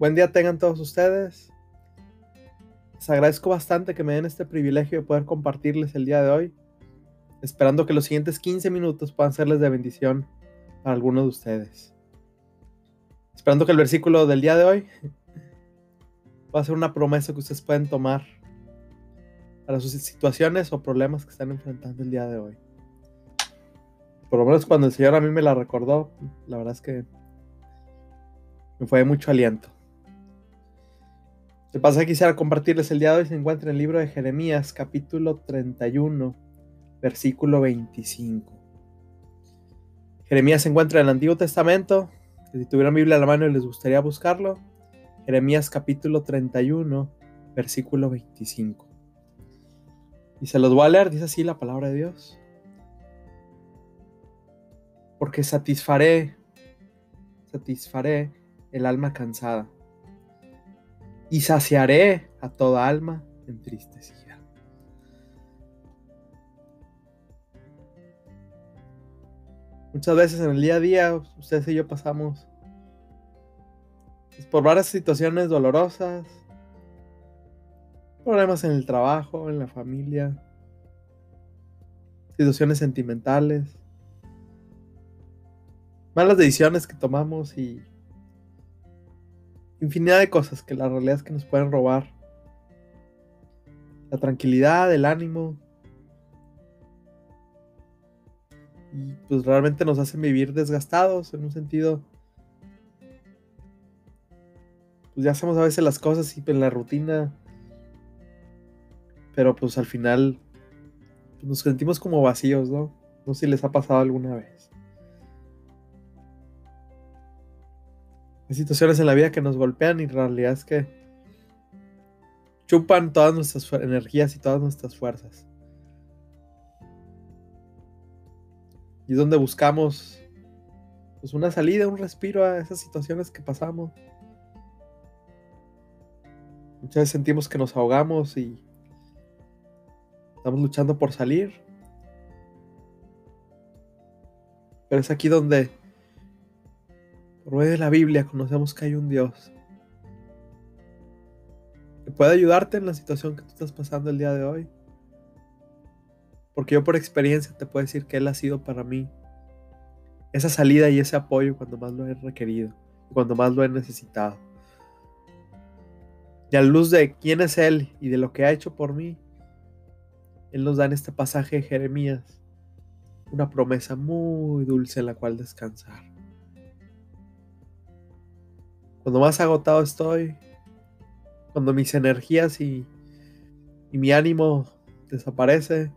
Buen día tengan todos ustedes. Les agradezco bastante que me den este privilegio de poder compartirles el día de hoy, esperando que los siguientes 15 minutos puedan serles de bendición para algunos de ustedes. Esperando que el versículo del día de hoy va a ser una promesa que ustedes pueden tomar para sus situaciones o problemas que están enfrentando el día de hoy. Por lo menos cuando el Señor a mí me la recordó, la verdad es que me fue de mucho aliento. El pasaje que quisiera compartirles el día de hoy se encuentra en el libro de Jeremías, capítulo 31, versículo 25. Jeremías se encuentra en el Antiguo Testamento. Si tuvieran Biblia a la mano y les gustaría buscarlo, Jeremías capítulo 31, versículo 25. Y se los voy a leer, dice así la palabra de Dios. Porque satisfaré, satisfaré el alma cansada y saciaré a toda alma entristecida. Muchas veces en el día a día, ustedes y yo pasamos por varias situaciones dolorosas, problemas en el trabajo, en la familia, situaciones sentimentales, malas decisiones que tomamos y infinidad de cosas que la realidad es que nos pueden robar. La tranquilidad, el ánimo. Y pues realmente nos hacen vivir desgastados en un sentido. Pues ya hacemos a veces las cosas y en la rutina. Pero pues al final pues, nos sentimos como vacíos, ¿no? No sé si les ha pasado alguna vez. Hay situaciones en la vida que nos golpean y realidad es que chupan todas nuestras energías y todas nuestras fuerzas. Y es donde buscamos pues, una salida, un respiro a esas situaciones que pasamos. Muchas veces sentimos que nos ahogamos y estamos luchando por salir. Pero es aquí donde por de la Biblia conocemos que hay un Dios que puede ayudarte en la situación que tú estás pasando el día de hoy. Porque yo por experiencia te puedo decir que Él ha sido para mí esa salida y ese apoyo cuando más lo he requerido, cuando más lo he necesitado. Y a luz de quién es Él y de lo que ha hecho por mí, Él nos da en este pasaje de Jeremías una promesa muy dulce en la cual descansar. Cuando más agotado estoy, cuando mis energías y, mi ánimo desaparece,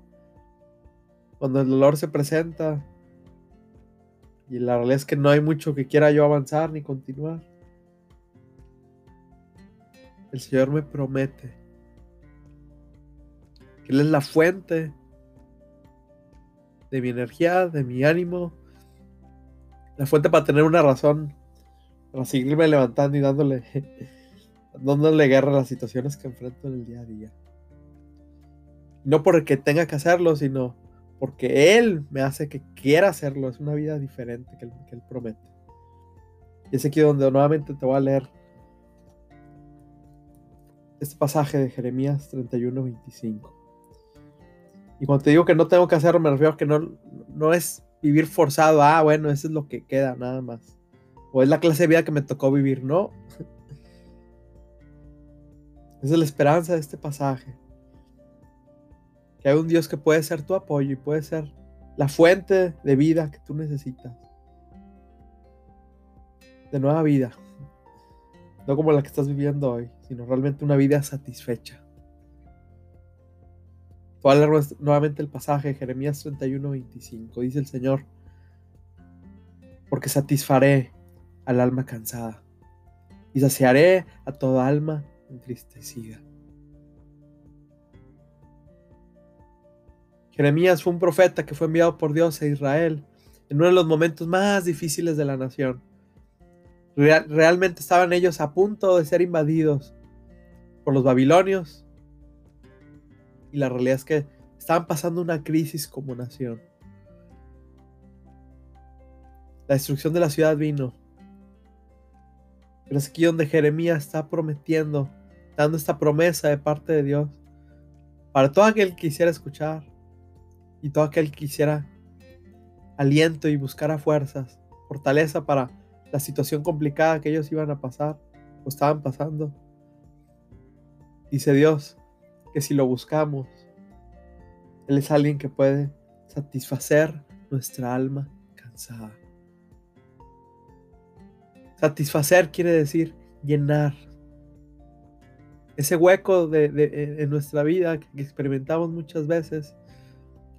cuando el dolor se presenta y la realidad es que no hay mucho que quiera yo avanzar ni continuar. El Señor me promete que Él es la fuente de mi energía, de mi ánimo, la fuente para tener una razón para seguirme levantando y dándole, dándole guerra a las situaciones que enfrento en el día a día. No porque tenga que hacerlo, sino porque Él me hace que quiera hacerlo. Es una vida diferente que Él, que él promete. Y es aquí donde nuevamente te voy a leer este pasaje de Jeremías 31, 25. Y cuando te digo que no tengo que hacerlo, me refiero a que no, no es vivir forzado. Ah, bueno, eso es lo que queda, nada más o es la clase de vida que me tocó vivir, no. Esa es la esperanza de este pasaje. Que hay un Dios que puede ser tu apoyo y puede ser la fuente de vida que tú necesitas. De nueva vida. No como la que estás viviendo hoy, sino realmente una vida satisfecha. Voy a leer nuevamente el pasaje Jeremías 31, 25. Dice el Señor, porque satisfaré al alma cansada y saciaré a toda alma entristecida. Jeremías fue un profeta que fue enviado por Dios a Israel en uno de los momentos más difíciles de la nación. realmente estaban ellos a punto de ser invadidos por los babilonios y la realidad es que estaban pasando una crisis como nación. La destrucción de la ciudad vino Pero es aquí donde Jeremías está prometiendo, dando esta promesa de parte de Dios para todo aquel que quisiera escuchar y todo aquel que quisiera aliento y buscara fuerzas, fortaleza para la situación complicada que ellos iban a pasar o estaban pasando. Dice Dios que si lo buscamos, Él es alguien que puede satisfacer nuestra alma cansada. Satisfacer quiere decir llenar. Ese hueco de, en nuestra vida que experimentamos muchas veces,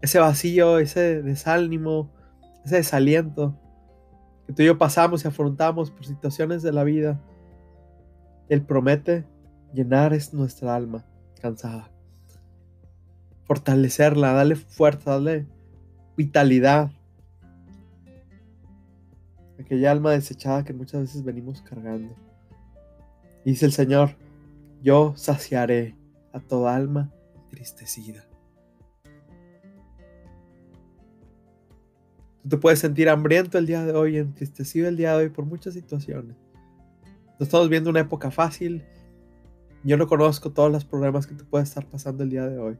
ese vacío, ese desánimo, ese desaliento que tú y yo pasamos y afrontamos por situaciones de la vida, Él promete llenar es nuestra alma cansada, fortalecerla, darle fuerza, darle vitalidad. Aquella alma desechada que muchas veces venimos cargando. dice el Señor, yo saciaré a toda alma entristecida. Tú te puedes sentir hambriento el día de hoy, entristecido el día de hoy por muchas situaciones. No estamos viendo una época fácil. Yo no conozco todos los problemas que te puede estar pasando el día de hoy.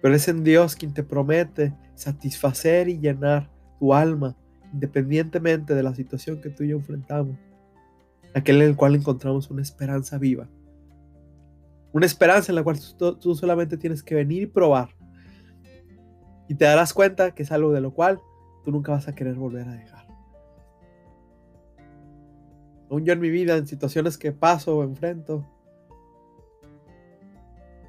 Pero es en Dios quien te promete satisfacer y llenar tu alma, independientemente de la situación que tú y yo enfrentamos. Aquel en el cual encontramos una esperanza viva. Una esperanza en la cual tú, solamente tienes que venir y probar y te darás cuenta que es algo de lo cual tú nunca vas a querer volver a dejar. Aún yo en mi vida, en situaciones que paso o enfrento,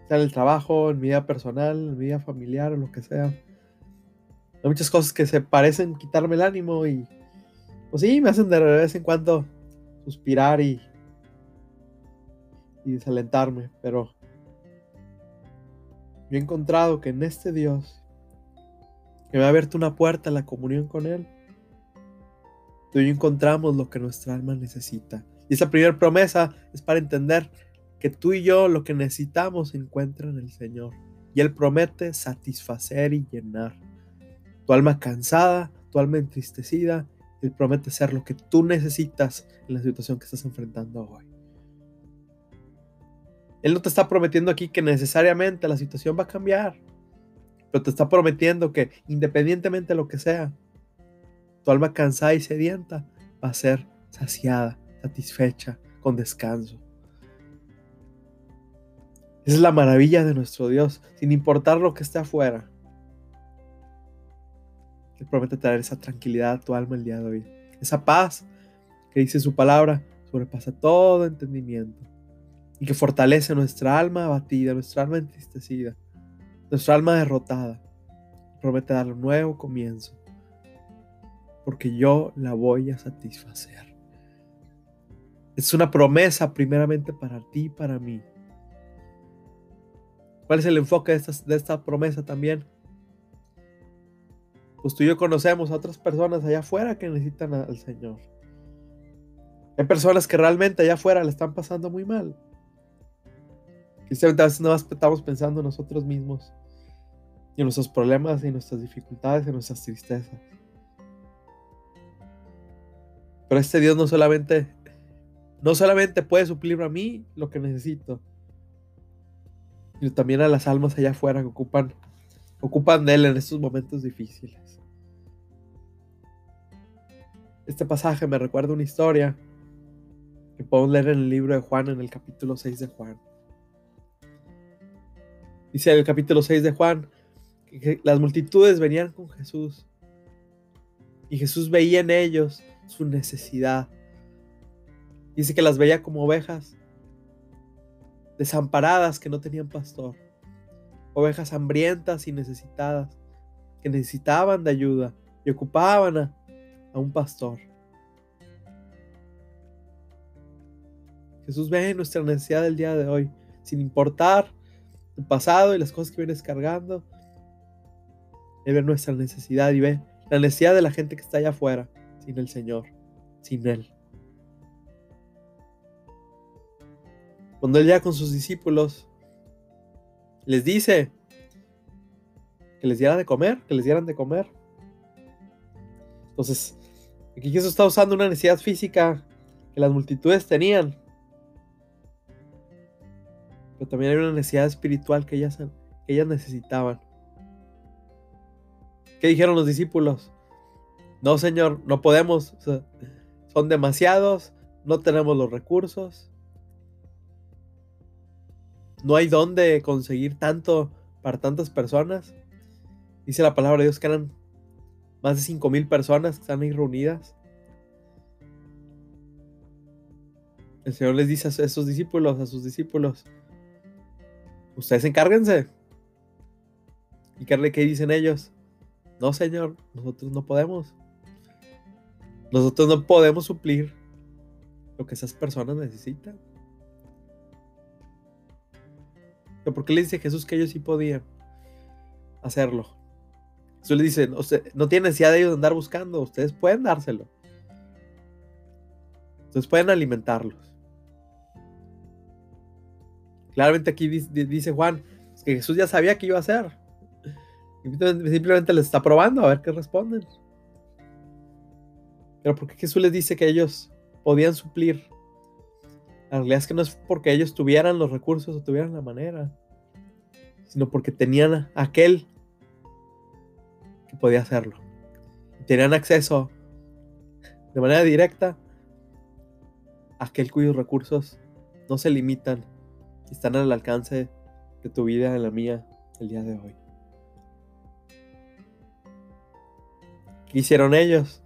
sea en el trabajo, en mi vida personal, en mi vida familiar o lo que sea, hay muchas cosas que se parecen quitarme el ánimo y, pues sí, me hacen de vez en cuando suspirar y, y desalentarme, pero yo he encontrado que en este Dios que me ha abierto una puerta a la comunión con Él. Tú y yo encontramos lo que nuestra alma necesita. Y esa primera promesa es para entender que tú y yo lo que necesitamos se encuentra en el Señor. Y Él promete satisfacer y llenar. Tu alma cansada, tu alma entristecida, Él promete ser lo que tú necesitas en la situación que estás enfrentando hoy. Él no te está prometiendo aquí que necesariamente la situación va a cambiar pero te está prometiendo que independientemente de lo que sea, tu alma cansada y sedienta va a ser saciada, satisfecha, con descanso. Esa es la maravilla de nuestro Dios, sin importar lo que esté afuera. Él promete traer esa tranquilidad a tu alma el día de hoy. Esa paz que dice su palabra sobrepasa todo entendimiento y que fortalece nuestra alma abatida, nuestra alma entristecida nuestra alma derrotada promete dar un nuevo comienzo, porque yo la voy a satisfacer. Es una promesa primeramente para ti y para mí. ¿Cuál es el enfoque de esta promesa también? Pues tú y yo conocemos a otras personas allá afuera que necesitan al Señor. Hay personas que realmente allá afuera le están pasando muy mal. Quizás a veces no estamos pensando en nosotros mismos y en nuestros problemas y nuestras dificultades y nuestras tristezas. Pero este Dios no solamente, no solamente puede suplir a mí lo que necesito, sino también a las almas allá afuera que ocupan, ocupan de Él en estos momentos difíciles. Este pasaje me recuerda una historia que podemos leer en el libro de Juan, en el capítulo 6 de Juan. Dice el capítulo 6 de Juan, que las multitudes venían con Jesús y Jesús veía en ellos su necesidad. Dice que las veía como ovejas desamparadas que no tenían pastor, ovejas hambrientas y necesitadas que necesitaban de ayuda y ocupaban a, a un pastor. Jesús ve nuestra necesidad del día de hoy, sin importar el pasado y las cosas que vienes cargando. Él ve nuestra necesidad y ve la necesidad de la gente que está allá afuera, sin el Señor, sin Él. Cuando Él llega con sus discípulos, les dice que les dieran de comer, que les dieran de comer. Entonces, aquí Jesús está usando una necesidad física que las multitudes tenían. Pero también hay una necesidad espiritual que ellas, que ellas necesitaban. ¿Qué dijeron los discípulos? No, Señor, no podemos. son demasiados, no tenemos los recursos. No hay dónde conseguir tanto para tantas personas. Dice la palabra de Dios que eran más de 5 mil personas que están ahí reunidas. El Señor les dice a esos discípulos, a sus discípulos, ustedes encárguense. ¿Y qué, qué dicen ellos? No, Señor, nosotros no podemos. Nosotros no podemos suplir lo que esas personas necesitan. Por qué le dice Jesús que ellos sí podían hacerlo? Jesús le dice, no, no tiene necesidad de ellos andar buscando, ustedes pueden dárselo. Ustedes pueden alimentarlos. Claramente aquí dice Juan que Jesús ya sabía que iba a hacer. Simplemente les está probando a ver qué responden. Pero ¿por qué Jesús les dice que ellos podían suplir? La realidad es que no es porque ellos tuvieran los recursos o tuvieran la manera, sino porque tenían aquel que podía hacerlo. Tenían acceso de manera directa a aquel cuyos recursos no se limitan y están al alcance de tu vida, de la mía, el día de hoy. ¿Qué hicieron ellos?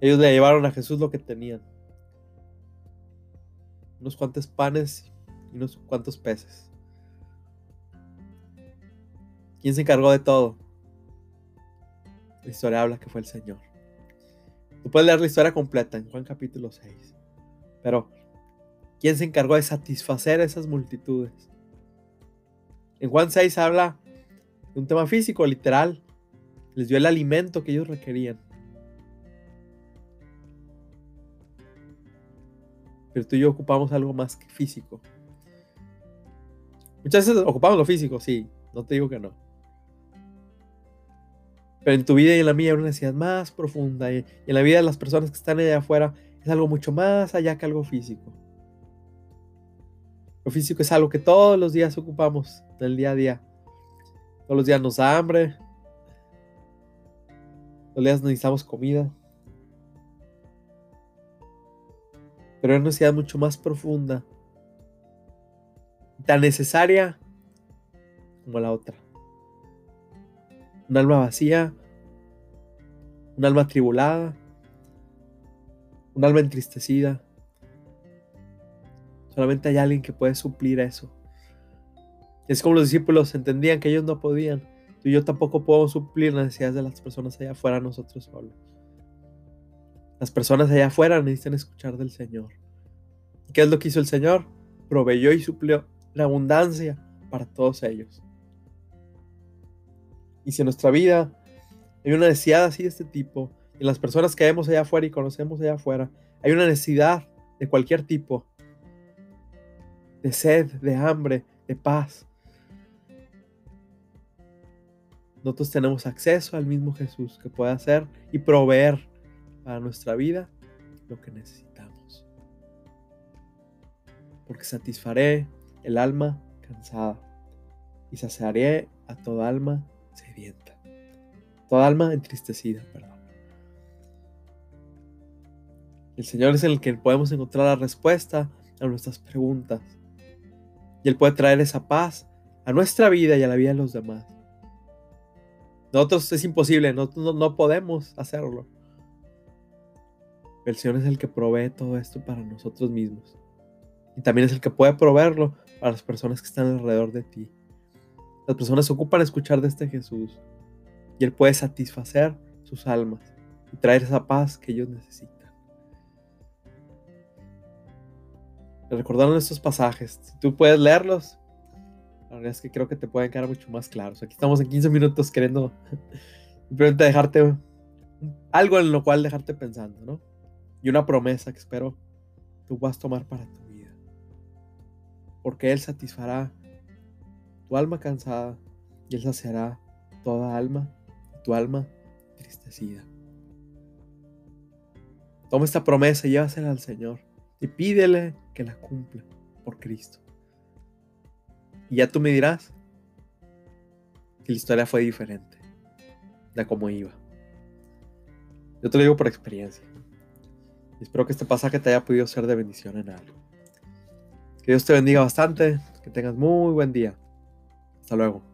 Ellos le llevaron a Jesús lo que tenían. Unos cuantos panes y unos cuantos peces. ¿Quién se encargó de todo? La historia habla que fue el Señor. Tú puedes leer la historia completa en Juan capítulo 6. Pero, ¿quién se encargó de satisfacer a esas multitudes? En Juan 6 habla de un tema físico, literal, les dio el alimento que ellos requerían. Pero tú y yo ocupamos algo más que físico. Muchas veces ocupamos lo físico, sí, no te digo que no. Pero en tu vida y en la mía hay una necesidad más profunda. Y en la vida de las personas que están allá afuera es algo mucho más allá que algo físico. Lo físico es algo que todos los días ocupamos en el día a día. Todos los días nos da hambre, los días necesitamos comida. Pero es una necesidad mucho más profunda. Tan necesaria como la otra. Un alma vacía. Un alma tribulada. Un alma entristecida. Solamente hay alguien que puede suplir eso. Es como los discípulos entendían que ellos no podían. Tú y yo tampoco podemos suplir las necesidades de las personas allá afuera nosotros solos. Las personas allá afuera necesitan escuchar del Señor. ¿Qué es lo que hizo el Señor? Proveyó y suplió la abundancia para todos ellos. Y si en nuestra vida hay una necesidad así de este tipo, y las personas que vemos allá afuera y conocemos allá afuera, hay una necesidad de cualquier tipo, de sed, de hambre, de paz, nosotros tenemos acceso al mismo Jesús que puede hacer y proveer para nuestra vida lo que necesitamos. Porque satisfaré el alma cansada y saciaré a toda alma sedienta. Toda alma entristecida, perdón. El Señor es el que podemos encontrar la respuesta a nuestras preguntas. Y Él puede traer esa paz a nuestra vida y a la vida de los demás. Nosotros es imposible, nosotros no, podemos hacerlo. El Señor es el que provee todo esto para nosotros mismos. Y también es el que puede proveerlo para las personas que están alrededor de ti. Las personas se ocupan escuchar de este Jesús. Y Él puede satisfacer sus almas y traer esa paz que ellos necesitan. Recordaron estos pasajes. Si tú puedes leerlos, la verdad es que creo que te pueden quedar mucho más claros. Aquí estamos en 15 minutos queriendo simplemente dejarte algo en lo cual dejarte pensando, ¿no? Y una promesa que espero tú vas a tomar para tu vida. Porque Él satisfará tu alma cansada y Él saciará toda alma, tu alma tristecida. Toma esta promesa y llévasela al Señor y pídele que la cumpla por Cristo. Y ya tú me dirás que la historia fue diferente de cómo iba. Yo te lo digo por experiencia. Espero que este pasaje te haya podido ser de bendición en algo. Que Dios te bendiga bastante, que tengas muy buen día. Hasta luego.